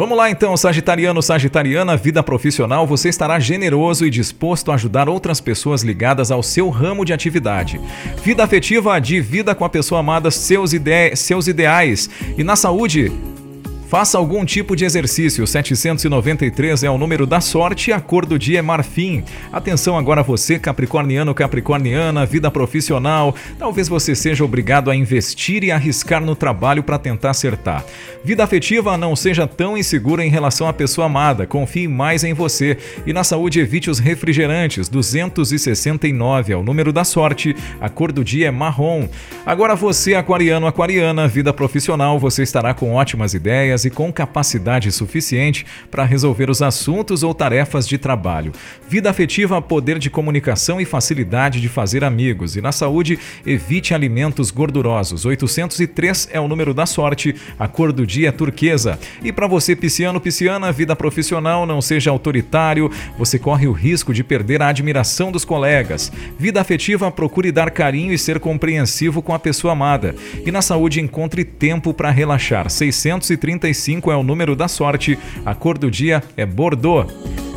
Vamos lá então, Sagitariano, Sagitariana, vida profissional, você estará generoso e disposto a ajudar outras pessoas ligadas ao seu ramo de atividade. Vida afetiva, divida com a pessoa amada seus, ide seus ideais. E na saúde, Faça algum tipo de exercício. 793 é o número da sorte e a cor do dia é marfim. Atenção agora você, capricorniano, capricorniana, vida profissional. Talvez você seja obrigado a investir e arriscar no trabalho para tentar acertar. Vida afetiva, não seja tão insegura em relação à pessoa amada. Confie mais em você. E na saúde, evite os refrigerantes. 269 é o número da sorte. A cor do dia é marrom. Agora você, aquariano, aquariana, vida profissional, você estará com ótimas ideias e com capacidade suficiente para resolver os assuntos ou tarefas de trabalho. Vida afetiva, poder de comunicação e facilidade de fazer amigos. E na saúde, evite alimentos gordurosos. 803 é o número da sorte, a cor do dia é turquesa. E para você, pisciano, pisciana, vida profissional, não seja autoritário, você corre o risco de perder a admiração dos colegas. Vida afetiva, procure dar carinho e ser compreensivo com a pessoa amada. E na saúde, encontre tempo para relaxar. 630 55 é o número da sorte. A cor do dia é Bordeaux.